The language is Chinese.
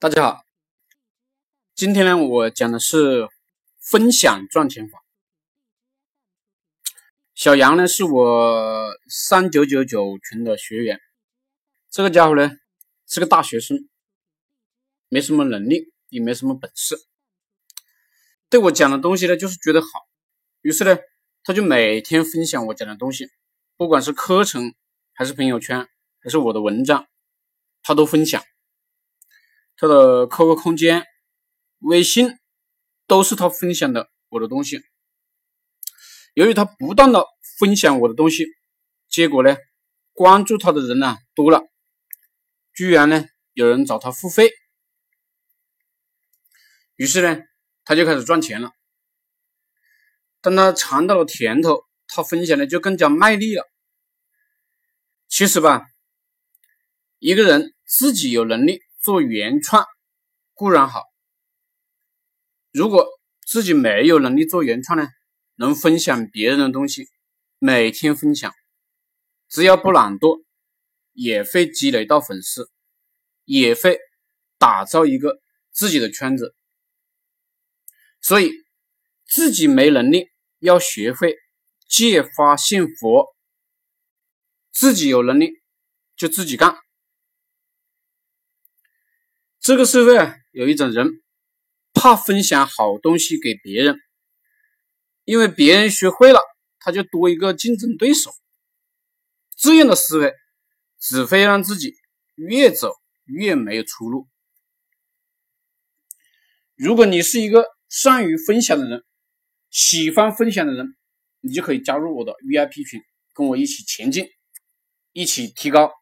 大家好，今天呢，我讲的是分享赚钱法。小杨呢，是我三九九九群的学员，这个家伙呢是个大学生，没什么能力，也没什么本事，对我讲的东西呢，就是觉得好，于是呢，他就每天分享我讲的东西，不管是课程还是朋友圈，还是我的文章，他都分享。他的 QQ 空间、微信都是他分享的我的东西。由于他不断的分享我的东西，结果呢，关注他的人呢多了，居然呢有人找他付费，于是呢他就开始赚钱了。当他尝到了甜头，他分享的就更加卖力了。其实吧，一个人自己有能力。做原创固然好，如果自己没有能力做原创呢，能分享别人的东西，每天分享，只要不懒惰，也会积累到粉丝，也会打造一个自己的圈子。所以自己没能力，要学会借花献佛，自己有能力就自己干。这个社会啊，有一种人怕分享好东西给别人，因为别人学会了，他就多一个竞争对手。这样的思维只会让自己越走越没有出路。如果你是一个善于分享的人，喜欢分享的人，你就可以加入我的 VIP 群，跟我一起前进，一起提高。